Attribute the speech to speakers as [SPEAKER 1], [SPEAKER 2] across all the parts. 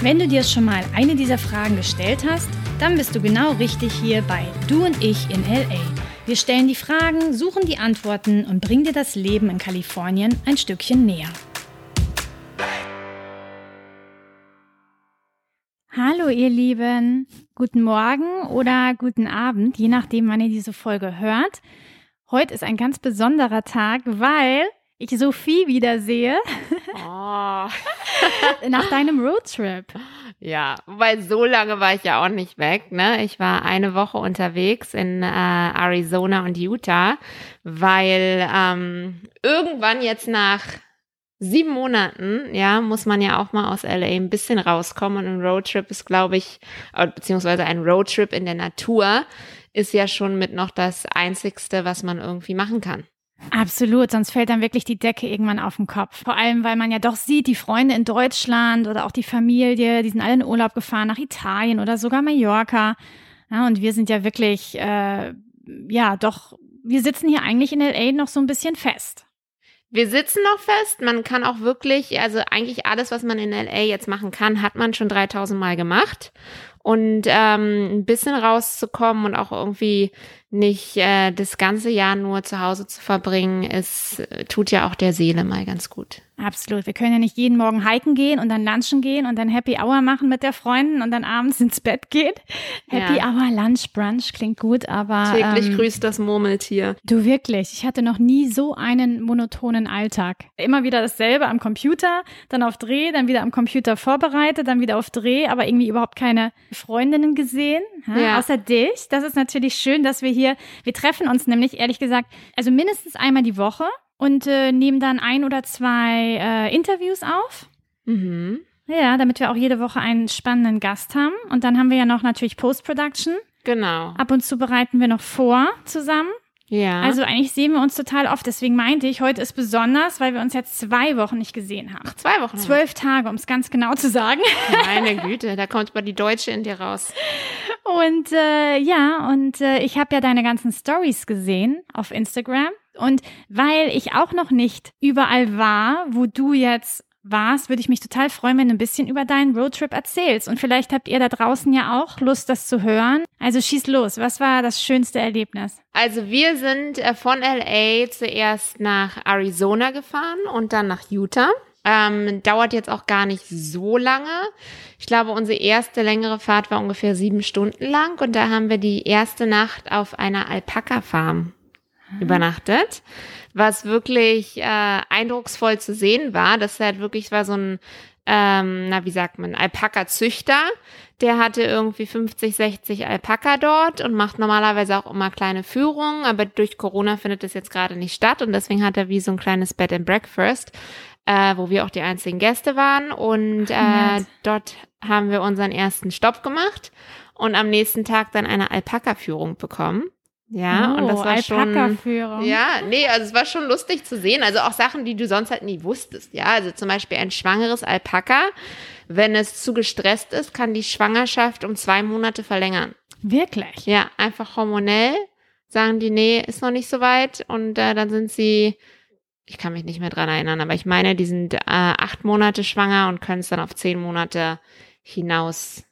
[SPEAKER 1] Wenn du dir schon mal eine dieser Fragen gestellt hast, dann bist du genau richtig hier bei Du und ich in LA. Wir stellen die Fragen, suchen die Antworten und bringen dir das Leben in Kalifornien ein Stückchen näher. Hallo ihr Lieben, guten Morgen oder guten Abend, je nachdem, wann ihr diese Folge hört. Heute ist ein ganz besonderer Tag, weil ich Sophie wiedersehe. Oh. Nach deinem Roadtrip.
[SPEAKER 2] Ja, weil so lange war ich ja auch nicht weg. Ne? Ich war eine Woche unterwegs in äh, Arizona und Utah, weil ähm, irgendwann jetzt nach sieben Monaten, ja, muss man ja auch mal aus LA ein bisschen rauskommen. Und ein Roadtrip ist, glaube ich, äh, beziehungsweise ein Roadtrip in der Natur ist ja schon mit noch das Einzigste, was man irgendwie machen kann.
[SPEAKER 1] Absolut, sonst fällt dann wirklich die Decke irgendwann auf den Kopf. Vor allem, weil man ja doch sieht, die Freunde in Deutschland oder auch die Familie, die sind alle in Urlaub gefahren nach Italien oder sogar Mallorca. Ja, und wir sind ja wirklich, äh, ja, doch, wir sitzen hier eigentlich in LA noch so ein bisschen fest.
[SPEAKER 2] Wir sitzen noch fest. Man kann auch wirklich, also eigentlich alles, was man in LA jetzt machen kann, hat man schon 3000 Mal gemacht. Und ähm, ein bisschen rauszukommen und auch irgendwie nicht äh, das ganze Jahr nur zu Hause zu verbringen, ist, tut ja auch der Seele mal ganz gut.
[SPEAKER 1] Absolut. Wir können ja nicht jeden Morgen hiken gehen und dann lunchen gehen und dann Happy Hour machen mit der Freundin und dann abends ins Bett gehen. Happy ja. Hour, Lunch, Brunch klingt gut, aber.
[SPEAKER 2] Täglich ähm, grüßt das Murmeltier.
[SPEAKER 1] Du wirklich. Ich hatte noch nie so einen monotonen Alltag. Immer wieder dasselbe am Computer, dann auf Dreh, dann wieder am Computer vorbereitet, dann wieder auf Dreh, aber irgendwie überhaupt keine Freundinnen gesehen. Ja, ja. Außer dich. Das ist natürlich schön, dass wir hier, wir treffen uns nämlich ehrlich gesagt, also mindestens einmal die Woche und äh, nehmen dann ein oder zwei äh, Interviews auf. Mhm. Ja, damit wir auch jede Woche einen spannenden Gast haben. Und dann haben wir ja noch natürlich Post-Production.
[SPEAKER 2] Genau.
[SPEAKER 1] Ab und zu bereiten wir noch vor zusammen.
[SPEAKER 2] Ja.
[SPEAKER 1] Also eigentlich sehen wir uns total oft. Deswegen meinte ich, heute ist besonders, weil wir uns jetzt zwei Wochen nicht gesehen haben.
[SPEAKER 2] Ach, zwei Wochen.
[SPEAKER 1] Zwölf Tage, um es ganz genau zu sagen.
[SPEAKER 2] Meine Güte, da kommt mal die Deutsche in dir raus.
[SPEAKER 1] Und äh, ja, und äh, ich habe ja deine ganzen Stories gesehen auf Instagram. Und weil ich auch noch nicht überall war, wo du jetzt warst, würde ich mich total freuen, wenn du ein bisschen über deinen Roadtrip erzählst. Und vielleicht habt ihr da draußen ja auch Lust, das zu hören. Also schieß los. Was war das schönste Erlebnis?
[SPEAKER 2] Also wir sind äh, von LA zuerst nach Arizona gefahren und dann nach Utah. Ähm, dauert jetzt auch gar nicht so lange. Ich glaube, unsere erste längere Fahrt war ungefähr sieben Stunden lang und da haben wir die erste Nacht auf einer Alpaka-Farm übernachtet, was wirklich äh, eindrucksvoll zu sehen war. Das halt wirklich war so ein, ähm, na wie sagt man, Alpaka-Züchter. Der hatte irgendwie 50, 60 Alpaka dort und macht normalerweise auch immer kleine Führungen, aber durch Corona findet das jetzt gerade nicht statt und deswegen hat er wie so ein kleines Bed and Breakfast, äh, wo wir auch die einzigen Gäste waren und äh, dort haben wir unseren ersten Stopp gemacht und am nächsten Tag dann eine Alpaka-Führung bekommen. Ja, oh, und das war schon. Ja, nee, also es war schon lustig zu sehen. Also auch Sachen, die du sonst halt nie wusstest. Ja, also zum Beispiel ein schwangeres Alpaka, wenn es zu gestresst ist, kann die Schwangerschaft um zwei Monate verlängern.
[SPEAKER 1] Wirklich?
[SPEAKER 2] Ja, einfach hormonell sagen die, nee, ist noch nicht so weit. Und äh, dann sind sie, ich kann mich nicht mehr dran erinnern, aber ich meine, die sind äh, acht Monate schwanger und können es dann auf zehn Monate hinaus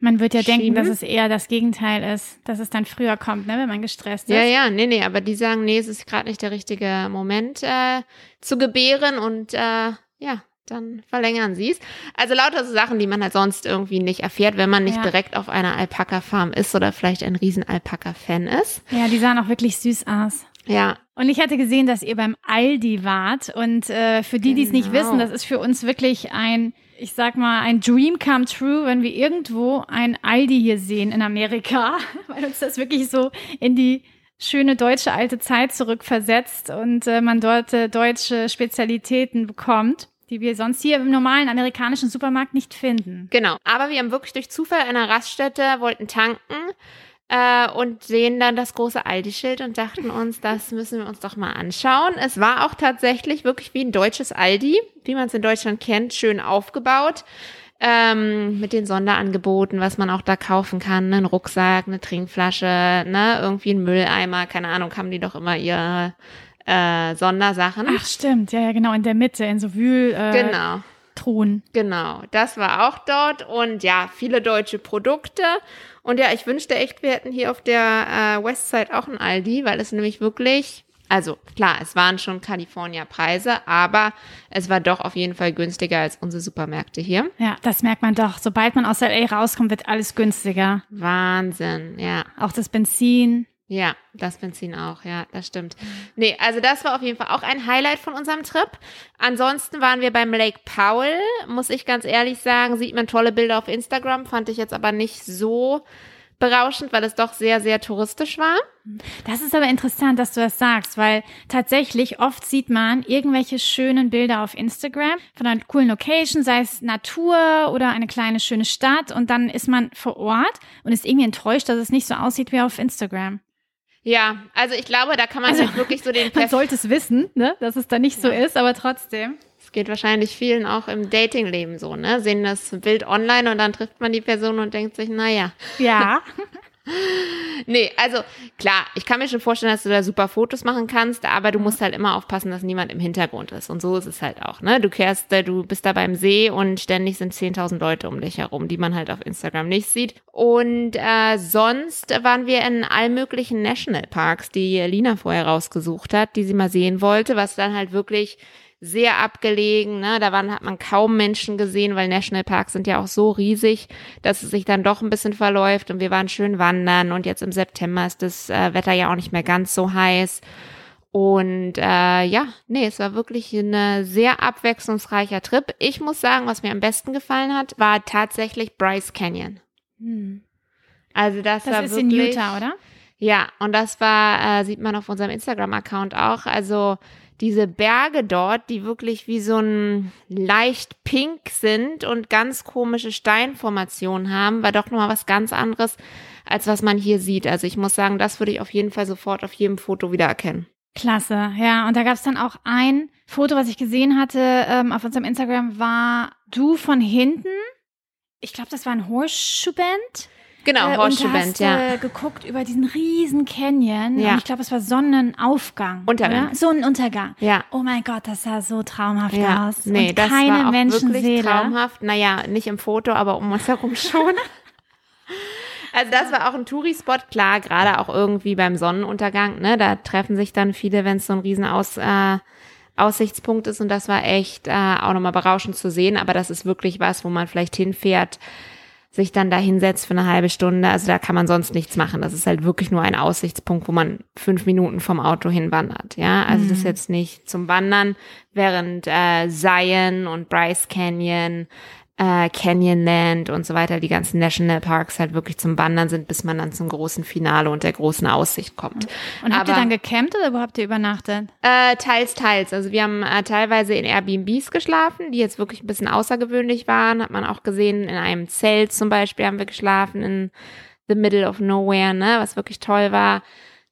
[SPEAKER 1] man wird ja denken, dass es eher das Gegenteil ist, dass es dann früher kommt, ne, wenn man gestresst ist.
[SPEAKER 2] Ja, ja, nee, nee, aber die sagen, nee, es ist gerade nicht der richtige Moment äh, zu gebären und äh, ja, dann verlängern sie es. Also lauter so Sachen, die man halt sonst irgendwie nicht erfährt, wenn man nicht ja. direkt auf einer Alpaka-Farm ist oder vielleicht ein riesen Alpaka-Fan ist.
[SPEAKER 1] Ja, die sahen auch wirklich süß aus.
[SPEAKER 2] Ja.
[SPEAKER 1] Und ich hatte gesehen, dass ihr beim Aldi wart. Und äh, für die, die es nicht genau. wissen, das ist für uns wirklich ein ich sag mal, ein Dream come true, wenn wir irgendwo ein Aldi hier sehen in Amerika, weil uns das wirklich so in die schöne deutsche alte Zeit zurückversetzt und äh, man dort äh, deutsche Spezialitäten bekommt. die wir sonst hier im normalen amerikanischen Supermarkt nicht finden.
[SPEAKER 2] Genau. Aber wir haben wirklich durch Zufall einer Raststätte, wollten tanken äh, und sehen dann das große Aldi-Schild und dachten uns, das müssen wir uns doch mal anschauen. Es war auch tatsächlich wirklich wie ein deutsches Aldi, wie man es in Deutschland kennt, schön aufgebaut. Ähm, mit den Sonderangeboten, was man auch da kaufen kann, ne? ein Rucksack, eine Trinkflasche, ne, irgendwie ein Mülleimer, keine Ahnung, haben die doch immer ihre äh, Sondersachen.
[SPEAKER 1] Ach stimmt, ja, ja, genau, in der Mitte, in so Wühl. Äh,
[SPEAKER 2] genau.
[SPEAKER 1] Truhen.
[SPEAKER 2] Genau, das war auch dort und ja, viele deutsche Produkte. Und ja, ich wünschte echt, wir hätten hier auf der äh, Westside auch ein Aldi, weil es nämlich wirklich also klar, es waren schon California-Preise, aber es war doch auf jeden Fall günstiger als unsere Supermärkte hier.
[SPEAKER 1] Ja, das merkt man doch. Sobald man aus LA rauskommt, wird alles günstiger.
[SPEAKER 2] Wahnsinn, ja.
[SPEAKER 1] Auch das Benzin.
[SPEAKER 2] Ja, das Benzin auch, ja, das stimmt. Nee, also das war auf jeden Fall auch ein Highlight von unserem Trip. Ansonsten waren wir beim Lake Powell, muss ich ganz ehrlich sagen, sieht man tolle Bilder auf Instagram, fand ich jetzt aber nicht so berauschend, weil es doch sehr, sehr touristisch war.
[SPEAKER 1] Das ist aber interessant, dass du das sagst, weil tatsächlich oft sieht man irgendwelche schönen Bilder auf Instagram von einer coolen Location, sei es Natur oder eine kleine schöne Stadt und dann ist man vor Ort und ist irgendwie enttäuscht, dass es nicht so aussieht wie auf Instagram.
[SPEAKER 2] Ja, also ich glaube, da kann man also, halt wirklich so den.
[SPEAKER 1] Man sollte es wissen, ne, dass es da nicht so ja. ist, aber trotzdem.
[SPEAKER 2] Es geht wahrscheinlich vielen auch im Datingleben so, ne? Sehen das Bild online und dann trifft man die Person und denkt sich, naja.
[SPEAKER 1] Ja.
[SPEAKER 2] nee, also klar, ich kann mir schon vorstellen, dass du da super Fotos machen kannst, aber du musst halt immer aufpassen, dass niemand im Hintergrund ist. Und so ist es halt auch, ne? Du kehrst, du bist da beim See und ständig sind 10.000 Leute um dich herum, die man halt auf Instagram nicht sieht. Und äh, sonst waren wir in allen möglichen Nationalparks, die Lina vorher rausgesucht hat, die sie mal sehen wollte, was dann halt wirklich sehr abgelegen. Ne? Da waren, hat man kaum Menschen gesehen, weil Nationalparks sind ja auch so riesig, dass es sich dann doch ein bisschen verläuft. Und wir waren schön wandern und jetzt im September ist das äh, Wetter ja auch nicht mehr ganz so heiß. Und äh, ja, nee, es war wirklich ein sehr abwechslungsreicher Trip. Ich muss sagen, was mir am besten gefallen hat, war tatsächlich Bryce Canyon. Hm. Also das,
[SPEAKER 1] das
[SPEAKER 2] war
[SPEAKER 1] ist
[SPEAKER 2] wirklich,
[SPEAKER 1] in Utah, oder?
[SPEAKER 2] Ja, und das war, äh, sieht man auf unserem Instagram-Account auch. Also diese Berge dort, die wirklich wie so ein leicht pink sind und ganz komische Steinformationen haben, war doch nochmal was ganz anderes, als was man hier sieht. Also ich muss sagen, das würde ich auf jeden Fall sofort auf jedem Foto wieder erkennen.
[SPEAKER 1] Klasse, ja. Und da gab es dann auch ein Foto, was ich gesehen hatte ähm, auf unserem Instagram, war du von hinten. Ich glaube, das war ein Horseshoe-Band.
[SPEAKER 2] Genau,
[SPEAKER 1] äh,
[SPEAKER 2] Horseshoe
[SPEAKER 1] hast,
[SPEAKER 2] ja.
[SPEAKER 1] Äh, geguckt über diesen riesen Canyon.
[SPEAKER 2] Ja.
[SPEAKER 1] Und ich glaube, es war Sonnenaufgang.
[SPEAKER 2] Untergang.
[SPEAKER 1] Oder? Sonnenuntergang.
[SPEAKER 2] Ja.
[SPEAKER 1] Oh mein Gott, das sah so traumhaft
[SPEAKER 2] ja.
[SPEAKER 1] aus.
[SPEAKER 2] Nee,
[SPEAKER 1] und
[SPEAKER 2] das
[SPEAKER 1] keine
[SPEAKER 2] war auch
[SPEAKER 1] Menschenseele.
[SPEAKER 2] wirklich traumhaft. Naja, nicht im Foto, aber um uns herum schon. Also das war auch ein Touri-Spot, klar, gerade auch irgendwie beim Sonnenuntergang, ne? Da treffen sich dann viele, wenn es so ein riesen Aus, äh, Aussichtspunkt ist und das war echt äh, auch nochmal berauschend zu sehen, aber das ist wirklich was, wo man vielleicht hinfährt, sich dann da hinsetzt für eine halbe Stunde. Also da kann man sonst nichts machen. Das ist halt wirklich nur ein Aussichtspunkt, wo man fünf Minuten vom Auto hinwandert. Ja, also mhm. das ist mhm. jetzt nicht zum Wandern, während äh, Zion und Bryce Canyon äh, Canyonland und so weiter, die ganzen Nationalparks halt wirklich zum Wandern sind, bis man dann zum großen Finale und der großen Aussicht kommt.
[SPEAKER 1] Und habt Aber, ihr dann gecampt oder wo habt ihr übernachtet?
[SPEAKER 2] Äh, teils, teils. Also wir haben äh, teilweise in Airbnbs geschlafen, die jetzt wirklich ein bisschen außergewöhnlich waren. Hat man auch gesehen, in einem Zelt zum Beispiel haben wir geschlafen, in the middle of nowhere, ne, was wirklich toll war.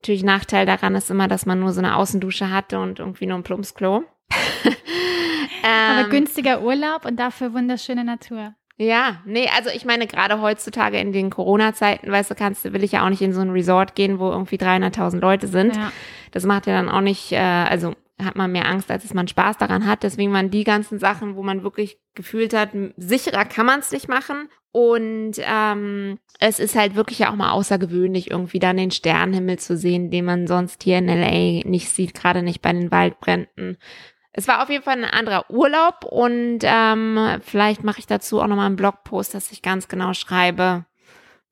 [SPEAKER 2] Natürlich Nachteil daran ist immer, dass man nur so eine Außendusche hatte und irgendwie nur ein Plumpsklo.
[SPEAKER 1] Aber ähm, günstiger Urlaub und dafür wunderschöne Natur.
[SPEAKER 2] Ja, nee, also ich meine, gerade heutzutage in den Corona-Zeiten, weißt du, kannst, will ich ja auch nicht in so ein Resort gehen, wo irgendwie 300.000 Leute sind. Ja. Das macht ja dann auch nicht, äh, also hat man mehr Angst, als dass man Spaß daran hat. Deswegen waren die ganzen Sachen, wo man wirklich gefühlt hat, sicherer kann man es nicht machen. Und ähm, es ist halt wirklich ja auch mal außergewöhnlich, irgendwie dann den Sternenhimmel zu sehen, den man sonst hier in LA nicht sieht, gerade nicht bei den Waldbränden. Es war auf jeden Fall ein anderer Urlaub und ähm, vielleicht mache ich dazu auch nochmal einen Blogpost, dass ich ganz genau schreibe,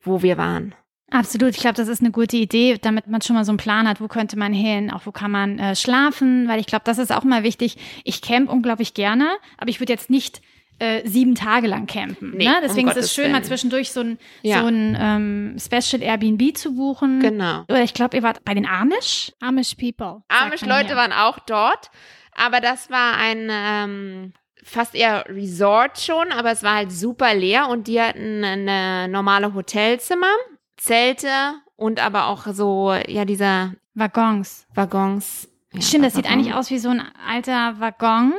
[SPEAKER 2] wo wir waren.
[SPEAKER 1] Absolut, ich glaube, das ist eine gute Idee, damit man schon mal so einen Plan hat, wo könnte man hin, auch wo kann man äh, schlafen, weil ich glaube, das ist auch mal wichtig. Ich camp unglaublich gerne, aber ich würde jetzt nicht äh, sieben Tage lang campen. Nee, ne? Deswegen um ist es schön, Willen. mal zwischendurch so ein, ja. so ein ähm, Special Airbnb zu buchen.
[SPEAKER 2] Genau.
[SPEAKER 1] Oder ich glaube, ihr wart bei den Amish?
[SPEAKER 2] Amish People. Amish Leute waren auch dort. Aber das war ein ähm, fast eher Resort schon, aber es war halt super leer und die hatten eine normale Hotelzimmer, Zelte und aber auch so, ja, dieser
[SPEAKER 1] Waggons.
[SPEAKER 2] Waggons. Ja,
[SPEAKER 1] Stimmt, das sieht
[SPEAKER 2] Waggon.
[SPEAKER 1] eigentlich aus wie so ein alter Waggon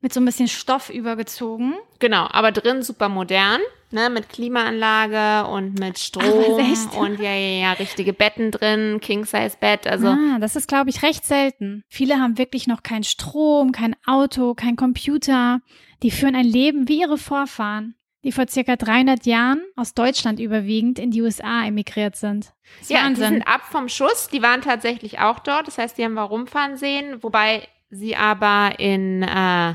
[SPEAKER 1] mit so ein bisschen Stoff übergezogen.
[SPEAKER 2] Genau, aber drin super modern, ne, mit Klimaanlage und mit Strom
[SPEAKER 1] echt?
[SPEAKER 2] und ja, ja, ja, richtige Betten drin, King-Size-Bett, also
[SPEAKER 1] ah, das ist, glaube ich, recht selten. Viele haben wirklich noch keinen Strom, kein Auto, kein Computer. Die führen ein Leben wie ihre Vorfahren, die vor circa 300 Jahren aus Deutschland überwiegend in die USA emigriert sind. Das
[SPEAKER 2] ja, die
[SPEAKER 1] Wahnsinn.
[SPEAKER 2] sind ab vom Schuss, die waren tatsächlich auch dort, das heißt, die haben wir rumfahren sehen, wobei sie aber in, äh,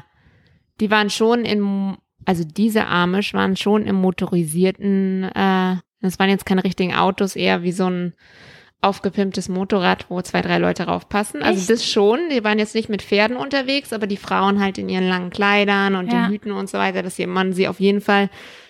[SPEAKER 2] die waren schon in, also diese Amish waren schon im motorisierten, äh, das waren jetzt keine richtigen Autos, eher wie so ein aufgepimptes Motorrad, wo zwei, drei Leute raufpassen. Also
[SPEAKER 1] Echt?
[SPEAKER 2] das schon, die waren jetzt nicht mit Pferden unterwegs, aber die Frauen halt in ihren langen Kleidern und
[SPEAKER 1] Ja.
[SPEAKER 2] den Hüten und so weiter, dass man sie auf jeden Fall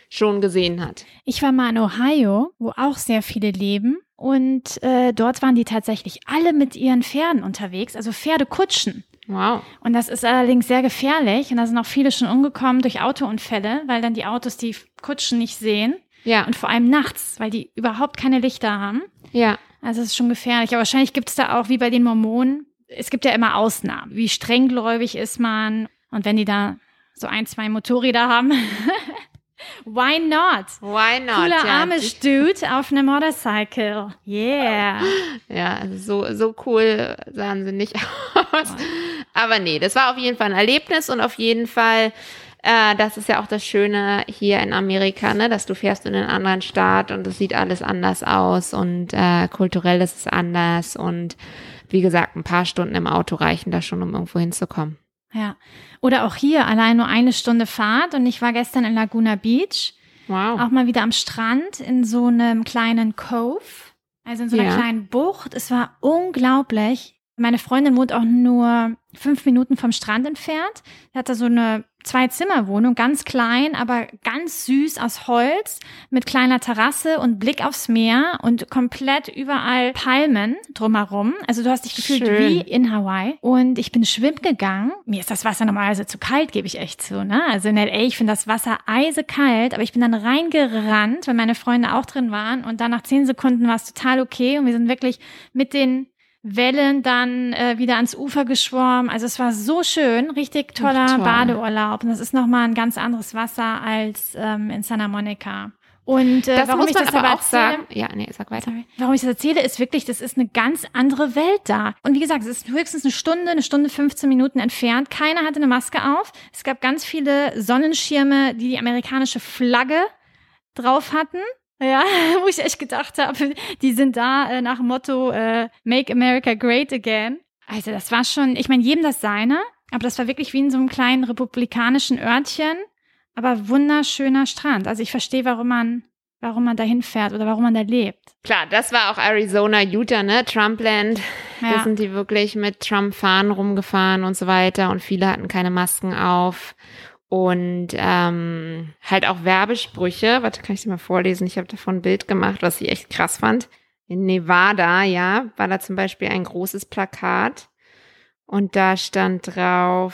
[SPEAKER 2] schon gesehen hat.
[SPEAKER 1] Ich war mal in Ohio, wo auch sehr viele leben. Und äh, dort waren die tatsächlich alle mit ihren Pferden unterwegs, also Pferdekutschen.
[SPEAKER 2] Wow.
[SPEAKER 1] Und das ist allerdings sehr gefährlich. Und da sind auch viele schon umgekommen durch Autounfälle, weil dann die Autos die Kutschen nicht sehen.
[SPEAKER 2] Ja,
[SPEAKER 1] Und vor allem nachts, weil die überhaupt keine Lichter haben.
[SPEAKER 2] ja.
[SPEAKER 1] Also es ist schon gefährlich. Aber wahrscheinlich gibt es da auch, wie bei den Mormonen, es gibt ja immer Ausnahmen. Wie strenggläubig ist man? Und wenn die da so ein, zwei Motorräder haben, why not?
[SPEAKER 2] Why not?
[SPEAKER 1] Cooler
[SPEAKER 2] ja,
[SPEAKER 1] Amish Dude auf einem Motorcycle. Yeah.
[SPEAKER 2] Ja, also so, so cool sahen sie nicht aus. Aber nee, das war auf jeden Fall ein Erlebnis und auf jeden Fall, äh, das ist ja auch das Schöne hier in Amerika, ne, dass du fährst in einen anderen Staat und es sieht alles anders aus und äh, kulturell ist es anders und wie gesagt, ein paar Stunden im Auto reichen da schon, um irgendwo hinzukommen.
[SPEAKER 1] Ja. Oder auch hier allein nur eine Stunde Fahrt und ich war gestern in Laguna Beach,
[SPEAKER 2] Wow.
[SPEAKER 1] auch mal wieder am Strand in so einem kleinen Cove, also in so einer
[SPEAKER 2] Ja.
[SPEAKER 1] kleinen Bucht. Es war unglaublich. Meine Freundin wohnt auch nur fünf Minuten vom Strand entfernt. Sie hat da so eine Zwei-Zimmer-Wohnung, ganz klein, aber ganz süß aus Holz, mit kleiner Terrasse und Blick aufs Meer und komplett überall Palmen drumherum. Also du hast dich gefühlt
[SPEAKER 2] Schön.
[SPEAKER 1] wie in Hawaii. Und ich bin schwimmen gegangen. Mir ist das Wasser normalerweise zu kalt, gebe ich echt zu. Ne? Also in L.A., ich finde das Wasser eisekalt, aber ich bin dann reingerannt, weil meine Freunde auch drin waren. Und dann nach zehn Sekunden war es total okay. Und wir sind wirklich mit den Wellen dann äh, wieder ans Ufer geschwommen. Also es war so schön, richtig toller
[SPEAKER 2] toll.
[SPEAKER 1] Badeurlaub. Und das ist nochmal ein ganz anderes Wasser als ähm, in Santa Monica. Und äh,
[SPEAKER 2] das
[SPEAKER 1] warum
[SPEAKER 2] muss
[SPEAKER 1] ich das
[SPEAKER 2] aber
[SPEAKER 1] aber
[SPEAKER 2] auch
[SPEAKER 1] erzähle,
[SPEAKER 2] sagen. Ja, nee, sag weiter.
[SPEAKER 1] Sorry. Warum ich das erzähle, ist wirklich, das ist eine ganz andere Welt da. Und wie gesagt, es ist höchstens eine Stunde, eine Stunde 15 Minuten entfernt. Keiner hatte eine Maske auf. Es gab ganz viele Sonnenschirme, die die amerikanische Flagge drauf hatten. Ja, wo ich echt gedacht habe, die sind da äh, nach dem Motto äh, Make America Great Again. Also das war schon, ich meine, jedem das seine, aber das war wirklich wie in so einem kleinen republikanischen Örtchen, aber wunderschöner Strand. Also ich verstehe, warum man, warum man da hinfährt oder warum man da lebt.
[SPEAKER 2] Klar, das war auch Arizona, Utah, ne? Trumpland. Da
[SPEAKER 1] Ja.
[SPEAKER 2] sind die wirklich mit Trump-Fahnen rumgefahren und so weiter und viele hatten keine Masken auf. Und ähm, halt auch Werbesprüche. Warte, kann ich dir mal vorlesen? Ich habe davon ein Bild gemacht, was ich echt krass fand. In Nevada, ja, war da zum Beispiel ein großes Plakat. Und da stand drauf,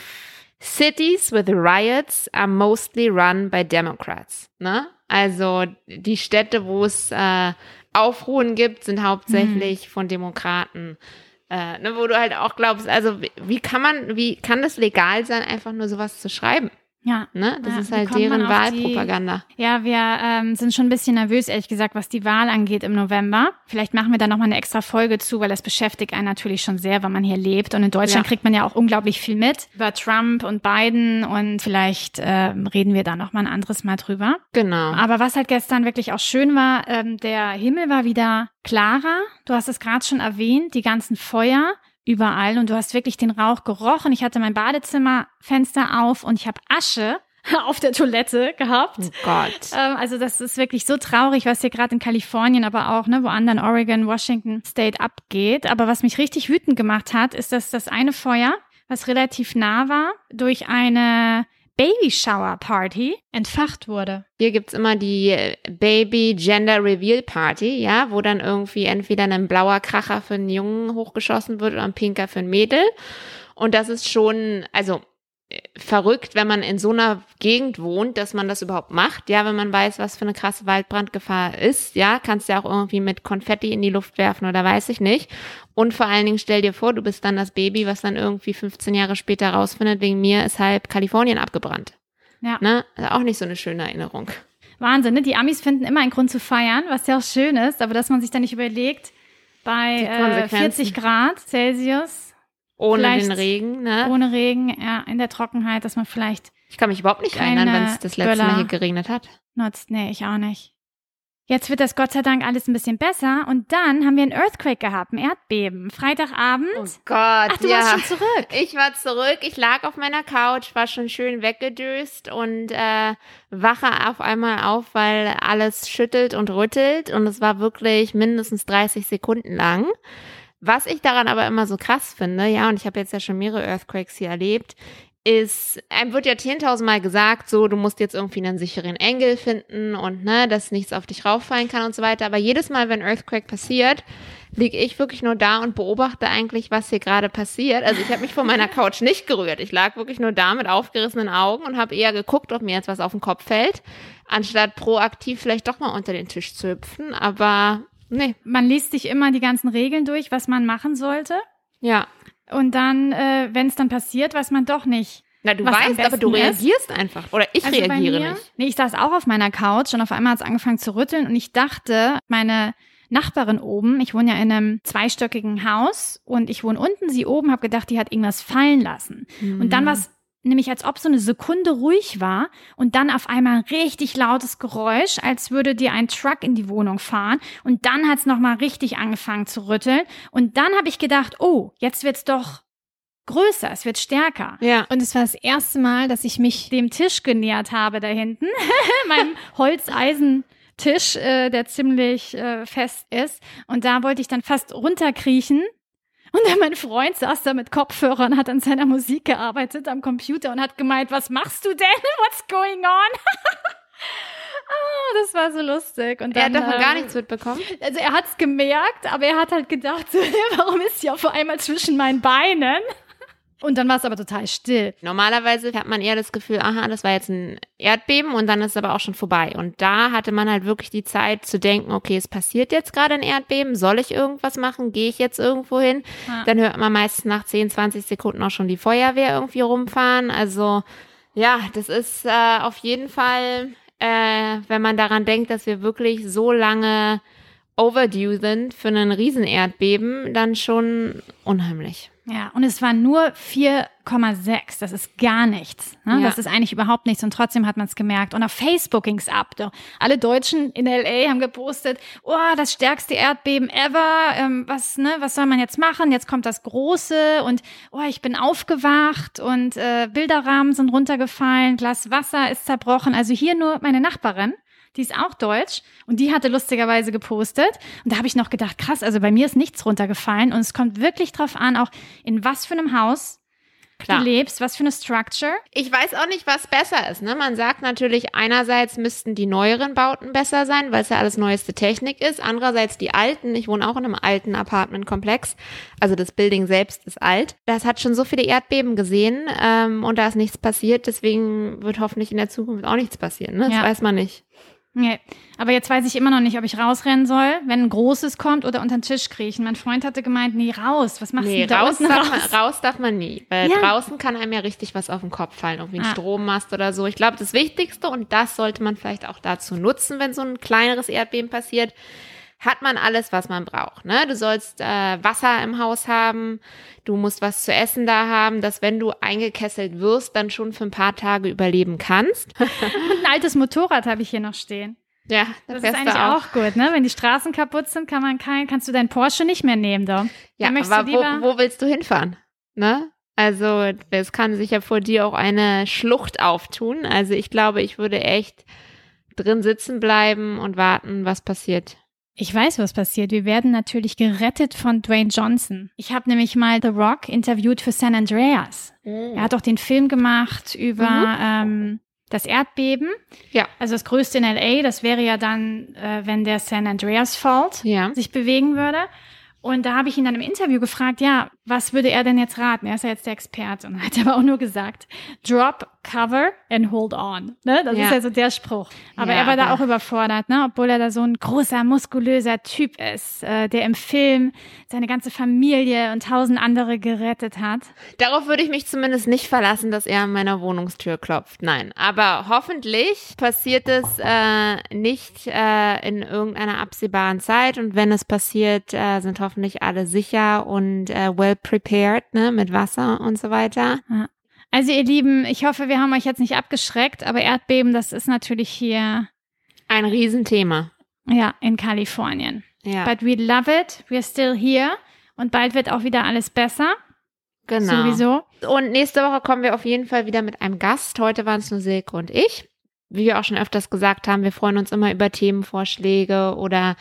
[SPEAKER 2] Cities with riots are mostly run by Democrats. Ne? Also die Städte, wo es äh, Aufruhen gibt, sind hauptsächlich von Demokraten. Äh, ne, wo du halt auch glaubst, also wie, wie kann man, wie kann das legal sein, einfach nur sowas zu schreiben?
[SPEAKER 1] Ja.
[SPEAKER 2] Ne? Das
[SPEAKER 1] Ja,
[SPEAKER 2] ist halt deren
[SPEAKER 1] auf die-
[SPEAKER 2] Wahlpropaganda.
[SPEAKER 1] Ja, wir ähm, sind schon ein bisschen nervös, ehrlich gesagt, was die Wahl angeht im November. Vielleicht machen wir da nochmal eine extra Folge zu, weil das beschäftigt einen natürlich schon sehr, wenn man hier lebt. Und in Deutschland
[SPEAKER 2] Ja.
[SPEAKER 1] kriegt man ja auch unglaublich viel mit über Trump und Biden. Und vielleicht ähm, reden wir da nochmal ein anderes Mal drüber.
[SPEAKER 2] Genau.
[SPEAKER 1] Aber was halt gestern wirklich auch schön war, ähm, der Himmel war wieder klarer. Du hast es gerade schon erwähnt, die ganzen Feuer überall und du hast wirklich den Rauch gerochen. Ich hatte mein Badezimmerfenster auf und ich habe Asche auf der Toilette gehabt.
[SPEAKER 2] oh Gott.
[SPEAKER 1] Ähm, also das ist wirklich so traurig, was hier gerade in Kalifornien, aber auch ne, woanders in Oregon, Washington State abgeht. Aber was mich richtig wütend gemacht hat, ist, dass das eine Feuer, was relativ nah war, durch eine Baby Shower Party entfacht wurde.
[SPEAKER 2] Hier gibt's immer die äh, Baby Gender Reveal Party, ja, wo dann irgendwie entweder ein blauer Kracher für einen Jungen hochgeschossen wird oder ein pinker für ein Mädel. Und das ist schon, also verrückt, wenn man in so einer Gegend wohnt, dass man das überhaupt macht. Ja, wenn man weiß, was für eine krasse Waldbrandgefahr ist. Ja, kannst ja auch irgendwie mit Konfetti in die Luft werfen oder weiß ich nicht. Und vor allen Dingen stell dir vor, du bist dann das Baby, was dann irgendwie 15 Jahre später rausfindet, wegen mir ist halb Kalifornien abgebrannt.
[SPEAKER 1] Ja.
[SPEAKER 2] Ne? Also auch nicht so eine schöne Erinnerung.
[SPEAKER 1] Wahnsinn, ne? Die Amis finden immer einen Grund zu feiern, was ja auch schön ist, aber dass man sich dann nicht überlegt, bei äh,
[SPEAKER 2] Konsequenzen.
[SPEAKER 1] 40 Grad Celsius,
[SPEAKER 2] Ohne
[SPEAKER 1] Vielleicht
[SPEAKER 2] den Regen, ne?
[SPEAKER 1] ohne Regen, ja, in der Trockenheit, dass man vielleicht
[SPEAKER 2] Ich kann mich überhaupt nicht erinnern, wenn es das letzte
[SPEAKER 1] Böller.
[SPEAKER 2] Mal hier geregnet hat.
[SPEAKER 1] nutzt. Nee, ich auch nicht. Jetzt wird das Gott sei Dank alles ein bisschen besser und dann haben wir einen Earthquake gehabt, ein Erdbeben. Freitagabend.
[SPEAKER 2] Oh Gott,
[SPEAKER 1] Ach, du
[SPEAKER 2] ja.
[SPEAKER 1] warst schon zurück.
[SPEAKER 2] Ich war zurück, ich lag auf meiner Couch, war schon schön weggedöst und äh, wache auf einmal auf, weil alles schüttelt und rüttelt und es war wirklich mindestens 30 Sekunden lang. Was ich daran aber immer so krass finde, ja, und ich habe jetzt ja schon mehrere Earthquakes hier erlebt, ist, einem wird ja 10.000 Mal gesagt, so, du musst jetzt irgendwie einen sicheren Engel finden und, ne, dass nichts auf dich rauffallen kann und so weiter. Aber jedes Mal, wenn Earthquake passiert, liege ich wirklich nur da und beobachte eigentlich, was hier gerade passiert. Also ich habe mich von meiner Couch nicht gerührt. Ich lag wirklich nur da mit aufgerissenen Augen und habe eher geguckt, ob mir jetzt was auf den Kopf fällt, anstatt proaktiv vielleicht doch mal unter den Tisch zu hüpfen. Aber nee,
[SPEAKER 1] Man liest sich immer die ganzen Regeln durch, was man machen sollte.
[SPEAKER 2] ja.
[SPEAKER 1] Und dann, äh, wenn es dann passiert, weiß man doch nicht.
[SPEAKER 2] Na, du weißt, aber du
[SPEAKER 1] besten ist-
[SPEAKER 2] reagierst einfach. Oder ich
[SPEAKER 1] Also
[SPEAKER 2] reagiere
[SPEAKER 1] mir,
[SPEAKER 2] nicht.
[SPEAKER 1] Nee, ich saß auch auf meiner Couch und auf einmal hat es angefangen zu rütteln und ich dachte, meine Nachbarin oben, ich wohne ja in einem zweistöckigen Haus und ich wohne unten, sie oben, habe gedacht, die hat irgendwas fallen lassen. Und dann war es nämlich, als ob so eine Sekunde ruhig war und dann auf einmal ein richtig lautes Geräusch, als würde dir ein Truck in die Wohnung fahren und dann hat es nochmal richtig angefangen zu rütteln und dann habe ich gedacht, oh, jetzt wird's doch größer, es wird stärker.
[SPEAKER 2] Ja.
[SPEAKER 1] Und es war das erste Mal, dass ich mich dem Tisch genähert habe da hinten, meinem Holzeisentisch, äh, der ziemlich äh, fest ist. Und da wollte ich dann fast runterkriechen. Und dann mein Freund saß da mit Kopfhörern, hat an seiner Musik gearbeitet am Computer und hat gemeint, was machst du denn? What's going on? Ah, das war so lustig. Und
[SPEAKER 2] Er hat
[SPEAKER 1] dann,
[SPEAKER 2] davon
[SPEAKER 1] äh,
[SPEAKER 2] gar nichts mitbekommen.
[SPEAKER 1] Also er hat's gemerkt, aber er hat halt gedacht, so, warum ist sie auf einmal zwischen meinen Beinen? Und dann war es aber total still.
[SPEAKER 2] Normalerweise hat man eher das Gefühl, aha, das war jetzt ein Erdbeben und dann ist es aber auch schon vorbei. Und da hatte man halt wirklich die Zeit zu denken, okay, es passiert jetzt gerade ein Erdbeben, soll ich irgendwas machen? Gehe ich jetzt irgendwo hin?
[SPEAKER 1] Ja.
[SPEAKER 2] Dann hört man meistens nach 10, 20 Sekunden auch schon die Feuerwehr irgendwie rumfahren. Also ja, das ist äh, auf jeden Fall, äh, wenn man daran denkt, dass wir wirklich so lange overdue sind für einen Riesenerdbeben, dann schon unheimlich.
[SPEAKER 1] Ja, und es war nur 4,6. Das ist gar nichts. Ne?
[SPEAKER 2] Ja.
[SPEAKER 1] Das ist eigentlich überhaupt nichts. Und trotzdem hat man es gemerkt. Und auf Facebook ging's ab. Doch. Alle Deutschen in LA haben gepostet, oh, das stärkste Erdbeben ever. Ähm, was, ne, was soll man jetzt machen? Jetzt kommt das Große und oh, ich bin aufgewacht und äh, Bilderrahmen sind runtergefallen, Glas Wasser ist zerbrochen. Also hier nur meine Nachbarin. Die ist auch deutsch und die hatte lustigerweise gepostet. Und da habe ich noch gedacht, krass, also bei mir ist nichts runtergefallen. Und es kommt wirklich drauf an, auch in was für einem Haus
[SPEAKER 2] Klar.
[SPEAKER 1] du lebst, was für eine Structure.
[SPEAKER 2] Ich weiß auch nicht, was besser ist. Ne? Man sagt natürlich, einerseits müssten die neueren Bauten besser sein, weil es ja alles neueste Technik ist. Andererseits die alten. Ich wohne auch in einem alten Apartmentkomplex. Also das Building selbst ist alt. Das hat schon so viele Erdbeben gesehen ähm, und da ist nichts passiert. Deswegen wird hoffentlich in der Zukunft auch nichts passieren. Ne? Das
[SPEAKER 1] Ja.
[SPEAKER 2] weiß man nicht.
[SPEAKER 1] Nee. Aber jetzt weiß ich immer noch nicht, ob ich rausrennen soll, wenn ein großes kommt oder unter den Tisch kriechen. Mein Freund hatte gemeint, nee, raus. Was machst
[SPEAKER 2] Nee,
[SPEAKER 1] du da
[SPEAKER 2] raus darf,
[SPEAKER 1] raus?
[SPEAKER 2] man, raus darf man nie. Weil
[SPEAKER 1] Ja.
[SPEAKER 2] draußen kann einem ja richtig was auf den Kopf fallen, irgendwie ein
[SPEAKER 1] Ah.
[SPEAKER 2] Strommast oder so. Ich glaube, das Wichtigste, und das sollte man vielleicht auch dazu nutzen, wenn so ein kleineres Erdbeben passiert, hat man alles, was man braucht. Ne? Du sollst äh, Wasser im Haus haben, du musst was zu essen da haben, dass wenn du eingekesselt wirst, dann schon für ein paar Tage überleben kannst.
[SPEAKER 1] Und ein altes Motorrad habe ich hier noch stehen.
[SPEAKER 2] ja, da
[SPEAKER 1] Das ist eigentlich auch. gut, ne? Wenn die Straßen kaputt sind, kann man kein, kannst du deinen Porsche nicht mehr nehmen, doch.
[SPEAKER 2] Ja, aber wo, wo willst du hinfahren? Ne? Also es kann sich ja vor dir auch eine Schlucht auftun. Also ich glaube, ich würde echt drin sitzen bleiben und warten, was passiert.
[SPEAKER 1] Ich weiß, was passiert. Wir werden natürlich gerettet von Dwayne Johnson. Ich habe nämlich mal The Rock interviewt für San Andreas. Er hat auch den Film gemacht über ähm, das Erdbeben.
[SPEAKER 2] Ja.
[SPEAKER 1] Also das größte in LA. Das wäre ja dann, äh, wenn der San Andreas Fault
[SPEAKER 2] Ja.
[SPEAKER 1] sich bewegen würde. Und da habe ich ihn dann im Interview gefragt, ja, was würde er denn jetzt raten? Er ist ja jetzt der Experte. Und hat er aber auch nur gesagt, drop, cover and hold on. Ne? Das
[SPEAKER 2] Ja.
[SPEAKER 1] ist ja so der Spruch. Aber
[SPEAKER 2] Ja,
[SPEAKER 1] er war da
[SPEAKER 2] aber-
[SPEAKER 1] auch überfordert, ne? obwohl er da so ein großer, muskulöser Typ ist, äh, der im Film seine ganze Familie und tausend andere gerettet hat.
[SPEAKER 2] Darauf würde ich mich zumindest nicht verlassen, dass er an meiner Wohnungstür klopft. Nein, aber hoffentlich passiert es äh, nicht äh, in irgendeiner absehbaren Zeit und wenn es passiert, äh, sind hoffentlich alle sicher und äh, well prepared, ne, mit Wasser und so weiter.
[SPEAKER 1] Also ihr Lieben, ich hoffe, wir haben euch jetzt nicht abgeschreckt, aber Erdbeben, das ist natürlich hier,
[SPEAKER 2] Ein Riesenthema.
[SPEAKER 1] ja, in Kalifornien.
[SPEAKER 2] Ja,
[SPEAKER 1] But we love it, we're still here und bald wird auch wieder alles besser.
[SPEAKER 2] genau.
[SPEAKER 1] Sowieso.
[SPEAKER 2] Und nächste Woche kommen wir auf jeden Fall wieder mit einem Gast. Heute waren es nur Silke und ich. Wie wir auch schon öfters gesagt haben, wir freuen uns immer über Themenvorschläge oder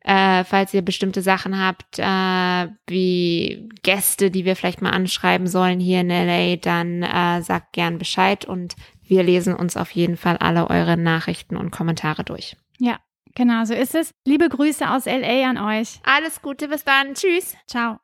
[SPEAKER 2] äh, falls ihr bestimmte Sachen habt, äh, wie Gäste, die wir vielleicht mal anschreiben sollen hier in LA, dann äh, sagt gern Bescheid und wir lesen uns auf jeden Fall alle eure Nachrichten und Kommentare durch.
[SPEAKER 1] Ja, genau so ist es. Liebe Grüße aus LA an euch.
[SPEAKER 2] Alles Gute, bis dann. Tschüss.
[SPEAKER 1] Ciao.